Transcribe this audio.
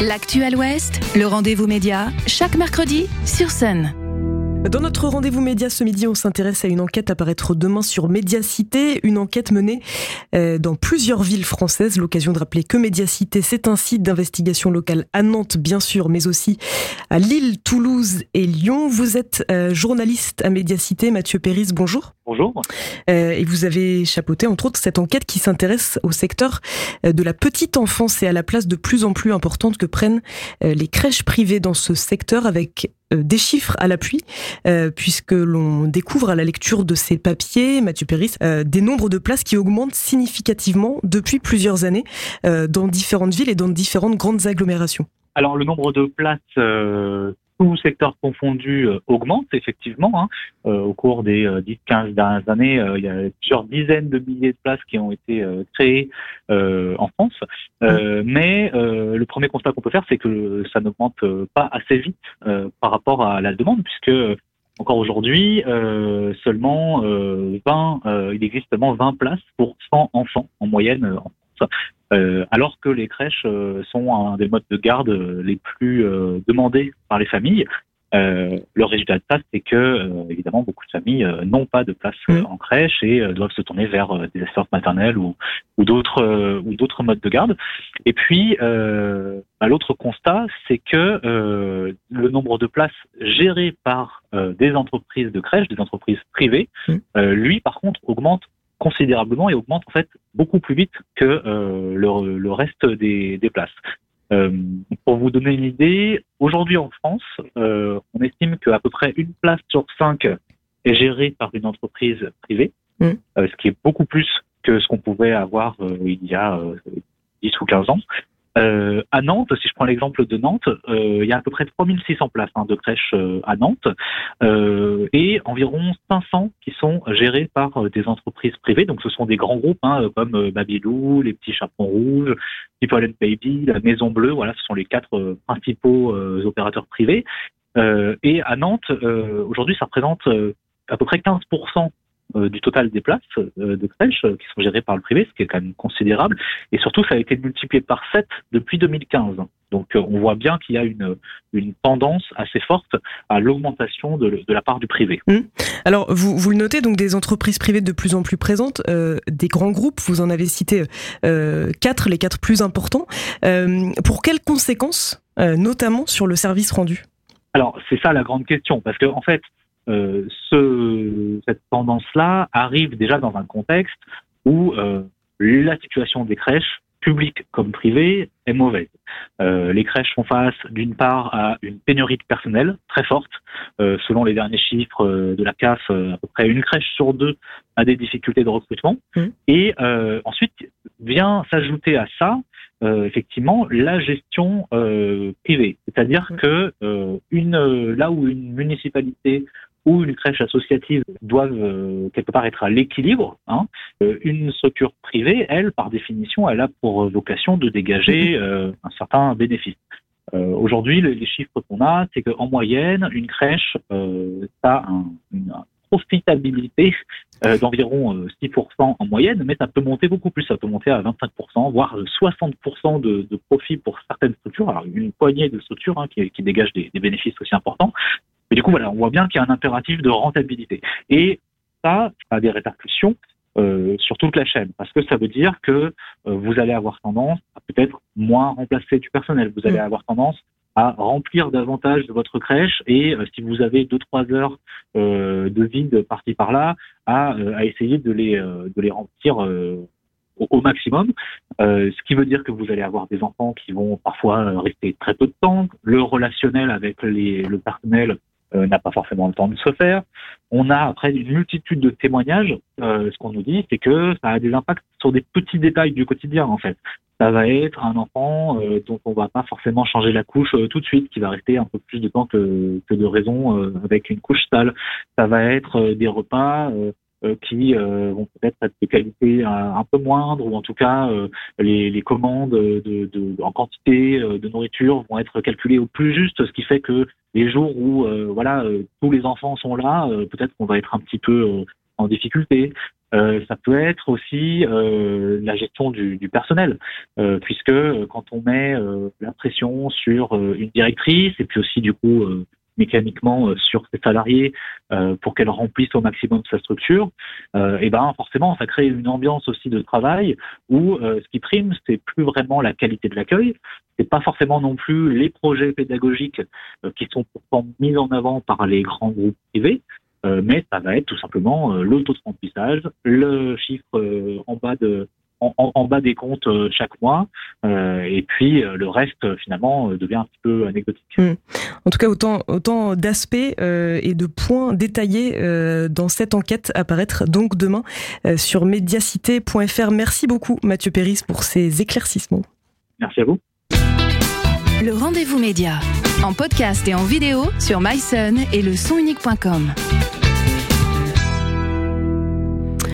L'actuel Ouest, le rendez-vous média, chaque mercredi sur Sun. Dans notre rendez-vous média ce midi, on s'intéresse à une enquête à paraître demain sur Médiacité, une enquête menée euh, dans plusieurs villes françaises. L'occasion de rappeler que Médiacité, c'est un site d'investigation locale à Nantes, bien sûr, mais aussi à Lille, Toulouse et Lyon. Vous êtes euh, journaliste à Médiacité, Mathieu Péris, bonjour. Bonjour. Euh, et vous avez chapeauté, entre autres, cette enquête qui s'intéresse au secteur de la petite enfance et à la place de plus en plus importante que prennent les crèches privées dans ce secteur avec des chiffres à l'appui, euh, puisque l'on découvre à la lecture de ces papiers, Mathieu Péris, euh, des nombres de places qui augmentent significativement depuis plusieurs années dans différentes villes et dans différentes grandes agglomérations. Alors le nombre de places tout secteur confondu euh, augmente effectivement. Hein. Euh, au cours des 10-15 euh, dernières années, il y a plusieurs dizaines de milliers de places qui ont été créées en France. Mmh. mais le premier constat qu'on peut faire, c'est que ça n'augmente pas assez vite par rapport à la demande, puisque encore aujourd'hui, seulement 20, il existe seulement 20 places pour 100 enfants en moyenne en France. Euh, alors que les crèches euh, sont un des modes de garde euh, les plus demandés par les familles. le résultat de ça, c'est que évidemment beaucoup de familles n'ont pas de place mmh. en crèche et doivent se tourner vers des assistantes maternelles ou, ou d'autres ou d'autres modes de garde. Et puis bah, l'autre constat, c'est que le nombre de places gérées par des entreprises de crèche, des entreprises privées, mmh. lui par contre augmente considérablement et augmente en fait beaucoup plus vite que euh, le, le, reste des, des places. Euh, pour vous donner une idée, aujourd'hui en France, euh, on estime qu'à peu près une place sur cinq est gérée par une entreprise privée, mmh. euh, ce qui est beaucoup plus que ce qu'on pouvait avoir il y a 10 ou 15 ans. Euh, à Nantes, si je prends l'exemple de Nantes, euh, il y a à peu près 3600 places hein, de crèches euh, à Nantes euh, et environ 500 qui sont gérées par des entreprises privées. Donc ce sont des grands groupes hein, comme Babylou, les Petits Chaperons Rouges, People Baby, la Maison Bleue. Voilà, ce sont les quatre principaux opérateurs privés. et à Nantes, aujourd'hui, ça représente à peu près 15% euh, du total des places euh, de crèches euh, qui sont gérées par le privé, ce qui est quand même considérable. Et surtout, ça a été multiplié par 7 depuis 2015. Donc on voit bien qu'il y a une, une tendance assez forte à l'augmentation de, de, la part du privé. Mmh. Alors vous, vous le notez, donc des entreprises privées de plus en plus présentes, euh, des grands groupes, vous en avez cité euh, quatre, les quatre plus importants. Euh, pour quelles conséquences, notamment sur le service rendu? Alors c'est ça la grande question, parce que en fait, euh, ce, cette tendance-là arrive déjà dans un contexte où euh, la situation des crèches, publiques comme privées, est mauvaise. Euh, les crèches font face d'une part à une pénurie de personnel très forte. Euh, selon les derniers chiffres euh, de la CAF, à peu près une crèche sur deux a des difficultés de recrutement. Mmh. Et ensuite vient s'ajouter à ça effectivement la gestion privée, c'est-à-dire mmh. que une là où une municipalité ou une crèche associative doivent euh, quelque part être à l'équilibre. Hein. Euh, une structure privée, elle, par définition, elle a pour vocation de dégager mhm. euh, un certain bénéfice. Aujourd'hui, les, chiffres qu'on a, c'est qu'en moyenne, une crèche a une profitabilité d'environ 6% en moyenne, mais ça peut monter beaucoup plus, ça peut monter à 25%, voire 60% de, de, profit pour certaines structures, alors une poignée de structures hein, qui, qui dégagent des, des, bénéfices aussi importants, mais du coup, voilà, on voit bien qu'il y a un impératif de rentabilité. Et ça, a des répercussions euh, sur toute la chaîne, parce que ça veut dire que euh, vous allez avoir tendance à peut-être moins remplacer du personnel, vous allez mm. avoir tendance à remplir davantage de votre crèche et euh, si vous avez deux trois heures euh, de vide parti par là, à, euh, à essayer de les de les remplir au, maximum, ce qui veut dire que vous allez avoir des enfants qui vont parfois rester très peu de temps, le relationnel avec les, le personnel euh, n'a pas forcément le temps de se faire. On a après une multitude de témoignages. Euh, ce qu'on nous dit, c'est que ça a des impacts sur des petits détails du quotidien en fait. Ça va être un enfant euh, dont on va pas forcément changer la couche tout de suite, qui va rester un peu plus de temps que, que de raison avec une couche sale. Ça va être des repas euh, qui euh, vont peut-être être de qualité euh, un, peu moindre ou en tout cas les, les, commandes de, de, en quantité de nourriture vont être calculées au plus juste, ce qui fait que les jours où voilà tous les enfants sont là, peut-être qu'on va être un petit peu en difficulté. ça peut être aussi la gestion du, du personnel, puisque quand on met la pression sur une directrice et puis aussi du coup mécaniquement sur ses salariés pour qu'elle remplisse au maximum sa structure, et ben forcément ça crée une ambiance aussi de travail où ce qui prime c'est plus vraiment la qualité de l'accueil, c'est pas forcément non plus les projets pédagogiques qui sont pourtant mis en avant par les grands groupes privés, euh, mais ça va être tout simplement euh, le chiffre euh, en bas de en, bas des comptes chaque mois, et puis le reste finalement devient un petit peu anecdotique. Hmm. En tout cas, autant, autant d'aspects et de points détaillés dans cette enquête à paraître donc demain sur mediacité.fr. Merci beaucoup Mathieu Péris pour ces éclaircissements. Merci à vous. Le rendez-vous média en podcast et en vidéo sur myson et le.